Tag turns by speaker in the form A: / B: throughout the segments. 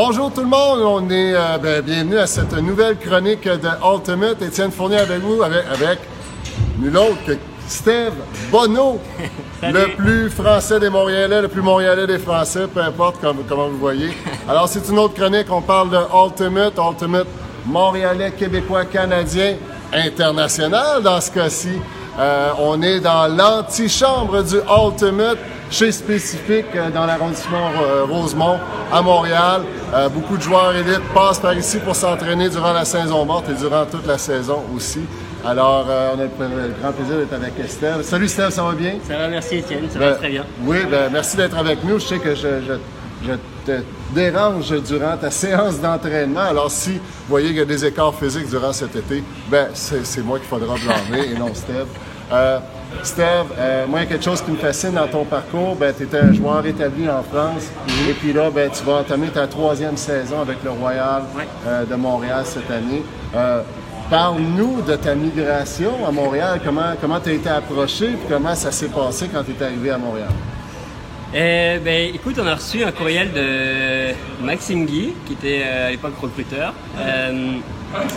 A: Bonjour tout le monde, on est euh, ben, bienvenue à cette nouvelle chronique de Ultimate. Étienne Fournier avec vous, avec, avec nul autre que Steve Bonneau, le plus français des Montréalais, le plus montréalais des Français, peu importe comme, comment vous voyez. Alors c'est une autre chronique, on parle de Ultimate, Ultimate montréalais, québécois, canadien, international dans ce cas-ci. Euh, on est dans l'antichambre du Ultimate chez Spécifique euh, dans l'arrondissement euh, Rosemont à Montréal. Euh, beaucoup de joueurs élites passent par ici pour s'entraîner durant la saison morte et durant toute la saison aussi. Alors, euh, on a le, grand plaisir d'être avec Estelle. Salut Estelle, ça va bien?
B: Ça va, merci Étienne, ça
A: Ben,
B: va très bien.
A: Oui, ben, merci d'être avec nous. Je sais que je, je- je te dérange durant ta séance d'entraînement. Alors, si vous voyez qu'il y a des écarts physiques durant cet été, ben, c'est c'est moi qu'il faudra blâmer et non Steve. Euh, Steve, euh, moi, il y a quelque chose qui me fascine dans ton parcours. Ben, tu étais un joueur établi en France. Et puis là, ben, tu vas entamer ta troisième saison avec le Royal euh, de Montréal cette année. Euh, Parle-nous de ta migration à Montréal. Comment tu as été approché et comment ça s'est passé quand tu es arrivé à Montréal?
B: Eh ben, écoute, on a reçu un courriel de Maxime Guy, qui était euh, à l'époque recruteur. Euh,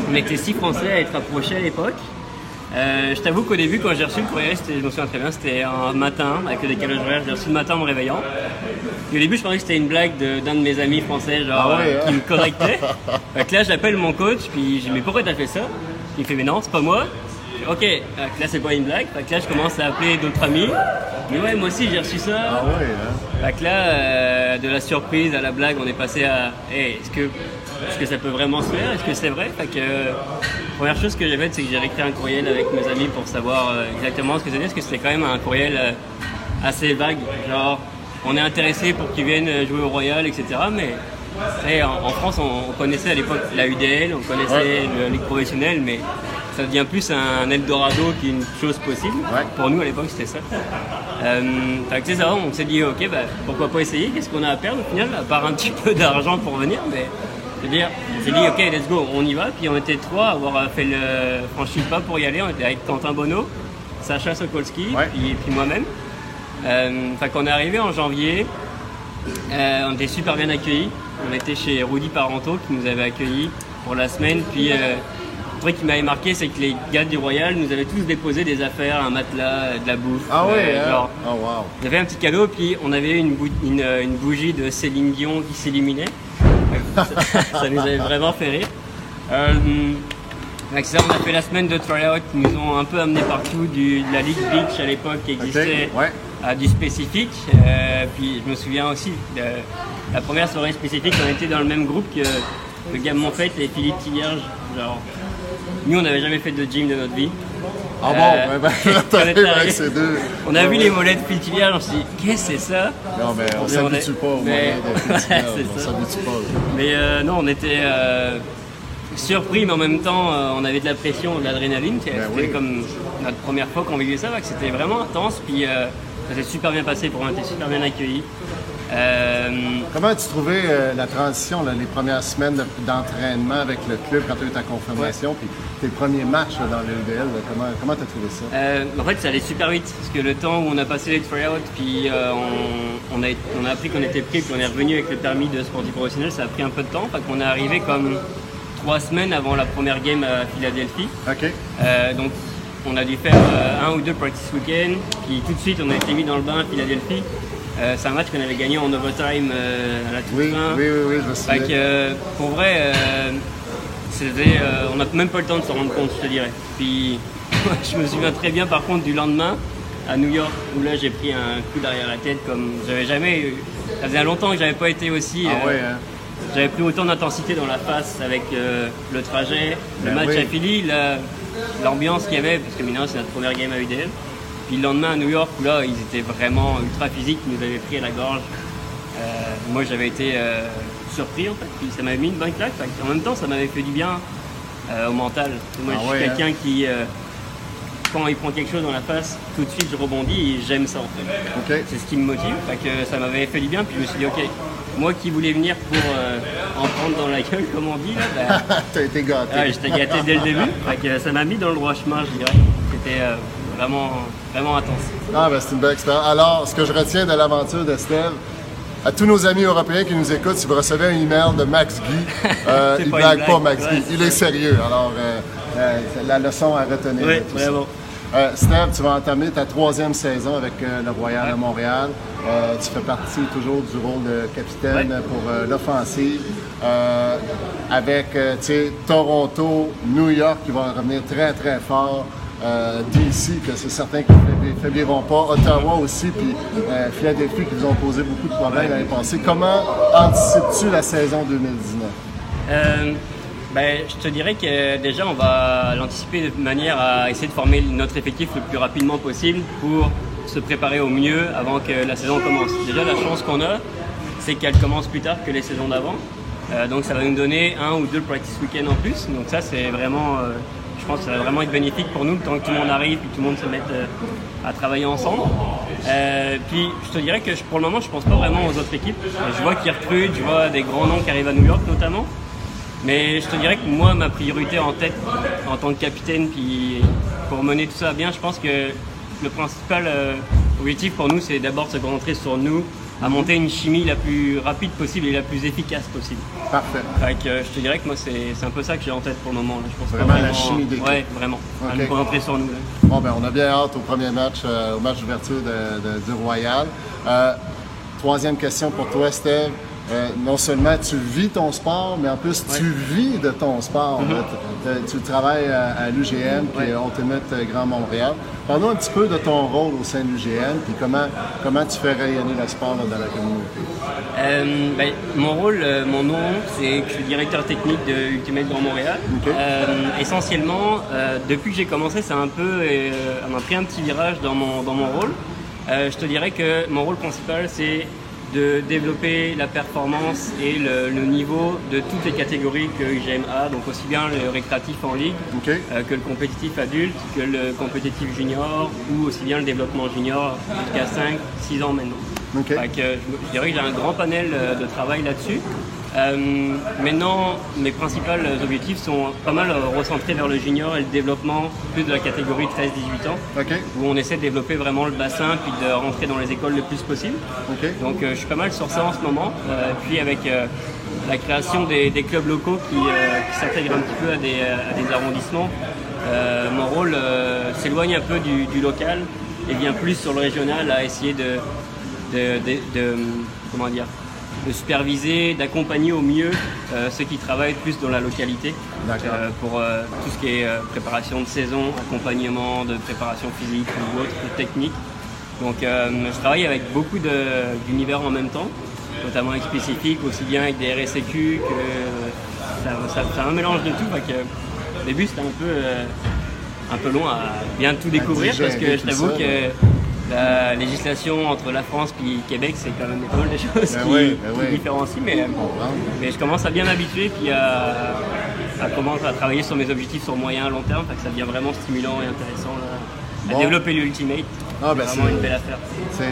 B: on était six Français à être approchés à l'époque. Euh, je t'avoue qu'au début, quand j'ai reçu le courriel, c'était- je me souviens très bien, c'était un matin, avec le décalage horaire, j'ai reçu le matin en me réveillant. Et au début, je pensais que c'était une blague d'un de, mes amis français, genre,
A: Ah ouais,
B: euh,
A: hein?
B: qui me correctait. Là, j'appelle mon coach, puis je dis, mais pourquoi t'as fait ça? Il me fait, mais non, c'est pas moi. Ok, là, c'est pas une blague? Fait que là, je commence à appeler d'autres amis. Mais ouais, moi aussi, j'ai reçu ça.
A: Ah oui, hein?
B: Fait que là, euh, de la surprise à la blague, on est passé à Hey, est-ce que, est-ce que ça peut vraiment se faire? Est-ce que c'est vrai? Fait que, euh, première chose que j'ai faite, c'est que j'ai réécrit un courriel avec mes amis pour savoir euh, exactement ce que c'était, parce que c'était quand même un courriel euh, assez vague. Genre, on est intéressé pour qu'ils viennent jouer au Royal, etc. Mais hey, en, en France, on, on connaissait à l'époque la UDL, on connaissait
A: Ouais.
B: le Ligue professionnelle, mais ça devient plus un Eldorado qu'une chose possible.
A: Ouais.
B: Pour nous, à l'époque, c'était ça. Euh, on s'est dit, ok, bah, pourquoi pas essayer Qu'est-ce qu'on a à perdre au final, à part un petit peu d'argent pour venir mais c'est-à-dire, on s'est dit, ok, let's go, on y va. Puis on était trois à avoir fait le franchi pas pour y aller. On était avec Quentin Bonneau, Sacha Sokolski,
A: Ouais.
B: puis, puis moi-même. Euh, fait qu'on est arrivé en janvier. Euh, on était super bien accueillis. On était chez Rudy Parento qui nous avait accueillis pour la semaine. Puis euh, truc qui m'avait marqué, c'est que les gars du Royal nous avaient tous déposé des affaires, un matelas, de la bouffe.
A: Ah oui,
B: euh,
A: hein?
B: genre,
A: Oh wow.
B: on avait un petit cadeau, puis on avait une, bou- une, euh, une bougie de Céline Dion qui s'illuminait. ça, ça nous avait vraiment fait rire. Euh, avec ça, on a fait la semaine de tryout qui nous ont un peu amené partout du, de la Ligue Beach à l'époque qui existait
A: ouais.
B: à du spécifique. Euh, puis je me souviens aussi de la première soirée spécifique, on était dans le même groupe que le gars Monfait et Philippe Tillerge. Genre, nous, on n'avait jamais fait de gym de notre vie.
A: Ah
B: Euh,
A: bon, avec
B: arrivé,
A: ces deux.
B: On a vu les Philippe Tillerge, on s'est dit, qu'est-ce que c'est ça?
A: Non, mais on s'habitue
B: est-
A: pas au
B: mais-
A: moment de Festival,
B: c'est
A: On s'habitue pas.
B: Mais euh, non, on était euh, surpris, mais en même temps, euh, on avait de la pression, de l'adrénaline. C'était
A: Ben oui.
B: comme notre première fois qu'on vivait ça, que c'était vraiment intense. Puis euh, ça s'est super bien passé, pour on était super bien accueillis. Euh,
A: Comment as-tu trouvé euh, la transition, là, les premières semaines de- d'entraînement avec le club quand tu as eu ta confirmation, puis tes premiers matchs là, dans le UDL, là, comment comment tu as trouvé ça?
B: Euh, en fait, ça allait super vite parce que le temps où on a passé les tryouts, puis euh, on, on, a, on a appris qu'on était pris, puis on est revenu avec le permis de sportif professionnel, ça a pris un peu de temps. Fait qu'on est arrivé comme trois semaines avant la première game à Philadelphie. Euh, donc, on a dû faire un ou deux practice week-end, puis tout de suite, on a été mis dans le bain à Philadelphie. Euh, c'est un match qu'on avait gagné en overtime euh, à la toute
A: Oui,
B: fin.
A: oui, oui, oui, je me souviens.
B: que, euh, pour vrai, c'était, on n'a même pas le temps de se rendre compte, je te dirais. Puis, je me souviens très bien, par contre, du lendemain à New York, où là, j'ai pris un coup derrière la tête, comme j'avais jamais eu. Ça faisait longtemps que j'avais pas été aussi.
A: Ah ouais, hein?
B: j'avais pris autant d'intensité dans la face avec le trajet, le
A: Ben
B: match
A: oui.
B: à Philly, la- l'ambiance qu'il y avait, parce que maintenant c'est notre première game à UDL. Puis le lendemain à New York, où là ils étaient vraiment ultra physiques, ils nous avaient pris à la gorge. Euh, moi j'avais été euh, surpris en fait, puis ça m'avait mis une bonne claque. En même temps ça m'avait fait du bien euh, au mental. Moi
A: Ah
B: je suis
A: ouais,
B: quelqu'un qui, quand il prend quelque chose dans la face, tout de suite je rebondis et j'aime ça en fait. C'est ce qui me motive. Que ça m'avait fait du bien. Puis je me suis dit, ok, moi qui voulais venir pour en prendre dans la gueule, comme on dit, là, bah,
A: T'as été gâté.
B: j'étais gâté dès le début. Fait que ça m'a mis dans le droit chemin, je dirais. C'était vraiment, vraiment intense.
A: Ah, ben, c'est une belle expérience. Alors, ce que je retiens de l'aventure d'Estelle, à tous nos amis européens qui nous écoutent, si vous recevez un email de Max Guy, euh, il
B: pas
A: blague pas. Max
B: Ouais,
A: Guy. Il est sérieux. Alors, euh, euh, la leçon à retenir.
B: Oui, vraiment.
A: Steph, tu vas entamer ta troisième saison avec le Royal
B: Ouais.
A: de Montréal. Tu fais partie toujours du rôle de capitaine
B: Ouais.
A: pour l'offensive. Avec Toronto, New York qui vont revenir très très fort. Euh, DC, que c'est certain qu'ils ne faibliront pas. Ottawa aussi, puis euh, Philadelphie qui nous ont posé beaucoup de problèmes l'année passée. Comment anticipes-tu la saison 2019?
B: Euh, ben, je te dirais que déjà, on va l'anticiper de manière à essayer de former notre effectif le plus rapidement possible pour se préparer au mieux avant que la saison commence. Déjà, la chance qu'on a, c'est qu'elle commence plus tard que les saisons d'avant. Euh, donc, ça va nous donner un ou deux practice week-ends en plus. Donc, ça, c'est vraiment, euh, je pense que ça va vraiment être bénéfique pour nous, temps que tout le monde arrive et que tout le monde se mette euh, à travailler ensemble. Euh, puis, je te dirais que pour le moment, je pense pas vraiment aux autres équipes. Je vois qu'ils recrutent, je vois des grands noms qui arrivent à New York notamment. Mais je te dirais que moi, ma priorité en tête, en tant que capitaine, puis pour mener tout ça à bien, je pense que le principal euh, objectif pour nous, c'est d'abord de se concentrer sur nous, à monter une chimie la plus rapide possible et la plus efficace possible.
A: Parfait.
B: Fait que, euh, je te dirais que moi, c'est un peu ça que j'ai en tête pour le moment. là. Je pense pas
A: Vraiment la chimie.
B: Ouais, vraiment. À
A: Ok.
B: nous concentrer sur nous. là.
A: Bon, ben, on a bien hâte au premier match, euh, au match d'ouverture de- de- du Royal. Euh, troisième question pour toi, Steve. Euh, non seulement tu vis ton sport, mais en plus tu vis de ton sport. T- t- Tu travailles à, à l'UGM, puis
B: Mm-hmm. Ouais.
A: euh, Ultimate Grand Montréal. Parle-nous un petit peu de ton rôle au sein de l'UGM, puis comment, comment tu fais rayonner le sport là, dans la communauté.
B: Euh, ben, mon rôle, euh, mon nom, c'est que je suis directeur technique de Ultimate Grand Montréal. Euh, essentiellement, euh, depuis que j'ai commencé, c'est un peu, euh, on a pris un petit virage dans mon, dans mon rôle. Euh, je te dirais que mon rôle principal, c'est de développer la performance et le, le niveau de toutes les catégories que UGM a, donc aussi bien le récréatif en ligue euh, que le compétitif adulte, que le compétitif junior ou aussi bien le développement junior jusqu'à 5, 6 ans maintenant.
A: OK.
B: Fait que je, je dirais que j'ai un grand panel euh, de travail là-dessus. Euh, maintenant, mes principaux objectifs sont pas mal euh, recentrés vers le junior et le développement plus de la catégorie de 13-18 ans,
A: OK?
B: où on essaie de développer vraiment le bassin puis de rentrer dans les écoles le plus possible.
A: OK?
B: Donc euh, je suis pas mal sur ça en ce moment. Euh, puis avec euh, la création des, des clubs locaux qui, euh, qui s'intègrent un petit peu à des, à des arrondissements, euh, mon rôle s'éloigne un peu du, du local et vient plus sur le régional à essayer de, de, de- de- comment dire, de superviser, d'accompagner au mieux euh, ceux qui travaillent plus dans la localité euh, pour euh, tout ce qui est préparation de saison, accompagnement de préparation physique ou autre technique. Donc je travaille avec beaucoup d'univers en même temps, notamment avec spécifiques, aussi bien avec des RSEQ que ça, ça- c'est un mélange de tout. Que, au début c'était un peu, un peu long à bien tout découvrir parce que je t'avoue que. La législation entre la France et Québec c'est quand même des choses
A: Ben
B: qui,
A: ben
B: qui différencient. Mais,
A: Comprendre.
B: mais je commence à bien m'habituer puis à, à commencer à travailler sur mes objectifs sur moyen à long terme, que ça devient vraiment stimulant et intéressant là, à
A: Bon.
B: développer l'Ultimate.
A: Ah, ben,
B: c'est vraiment une belle affaire.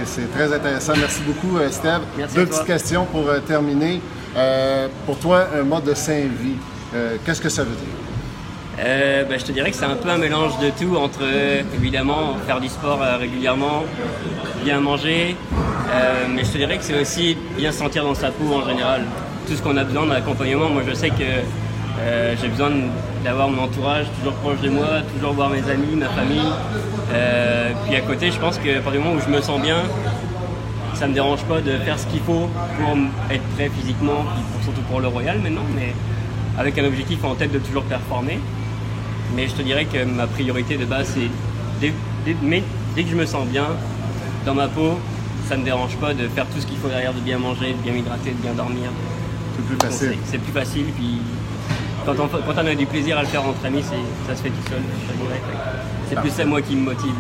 A: C'est- très intéressant. Merci beaucoup, euh, Steve.
B: Merci
A: Deux petites questions pour euh, terminer. Euh, pour toi, un mode de Saint-Vie, euh, qu'est-ce que ça veut dire?
B: Euh, ben, je te dirais que c'est un peu un mélange de tout entre évidemment faire du sport euh, régulièrement, bien manger, euh, mais je te dirais que c'est aussi bien se sentir dans sa peau en général. Tout ce qu'on a besoin d'accompagnement, moi je sais que j'ai besoin d'avoir mon entourage toujours proche de moi, toujours voir mes amis, ma famille. Puis à côté, je pense que à partir du moment où je me sens bien, ça me dérange pas de faire ce qu'il faut pour être prêt physiquement, surtout pour le Royal maintenant, mais avec un objectif en tête de toujours performer. Mais je te dirais que ma priorité de base, c'est dès, dès- mais dès que je me sens bien dans ma peau, ça ne me dérange pas de faire tout ce qu'il faut derrière, de bien manger, de bien m'hydrater, de bien dormir.
A: C'est plus facile.
B: c'est- plus facile, puis quand on, quand on a du plaisir à le faire entre amis, ça se fait tout seul. C'est plus ça moi qui me motive.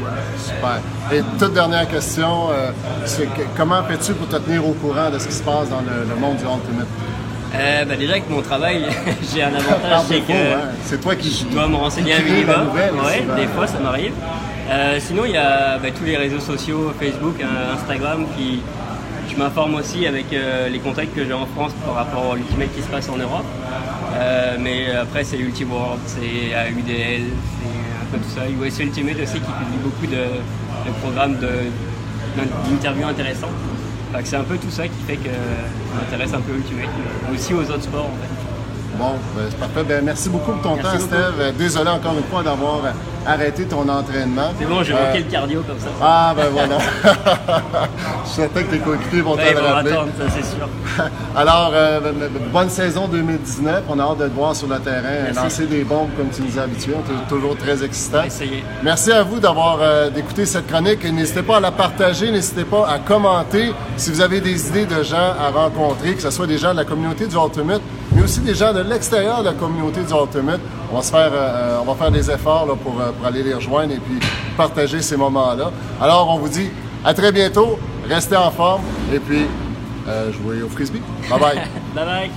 A: Super. Et toute dernière question, euh, c'est comment fais-tu pour te tenir au courant de ce qui se passe dans le, le monde du Ultimate?
B: Euh, bah déjà avec mon travail, j'ai un avantage, c'est que
A: c'est toi qui
B: je dois me renseigner
A: la
B: minimum.
A: nouvelle
B: Ouais, des fois ça m'arrive. Euh, sinon il y a bah, tous les réseaux sociaux, Facebook, euh, Instagram, qui je m'informe aussi avec euh, les contacts que j'ai en France par rapport à l'Ultimate qui se passe en Europe. Mais après c'est Ultiworld, c'est AUDL, c'est un peu tout ça. US Ultimate aussi qui publie beaucoup de, de programmes de- d'interviews intéressants. C'est un peu tout ça qui fait que je m'intéresse un peu au Ultimate, mais aussi aux autres sports en fait.
A: Bon, ben, c'est parfait. Ben, merci beaucoup pour ton
B: Merci
A: temps,
B: beaucoup.
A: Steve. Euh, Désolé encore une fois d'avoir euh, arrêté ton entraînement.
B: C'est bon, j'ai
A: Euh,
B: manqué le cardio comme ça.
A: Ah, ben voilà. Je suis certain que tes coéquipiers vont
B: Ouais,
A: te le rappeler.
B: ça c'est sûr.
A: Alors, euh, ben, ben, bonne saison 2019. On a hâte de te voir sur le terrain,
B: Merci.
A: lancer des bombes comme tu nous as habitués. On est toujours très excitant. Merci à vous d'avoir euh, d'écouter cette chronique. N'hésitez pas à la partager, n'hésitez pas à commenter si vous avez des idées de gens à rencontrer, que ce soit des gens de la communauté du Ultimate, mais aussi des gens de l'extérieur de la communauté du Ultimate. On va se faire, euh, on va faire des efforts euh, pour aller les rejoindre et puis partager ces moments-là. Alors, on vous dit à très bientôt. Restez en forme et puis euh, jouez au frisbee. Bye bye.
B: Bye bye.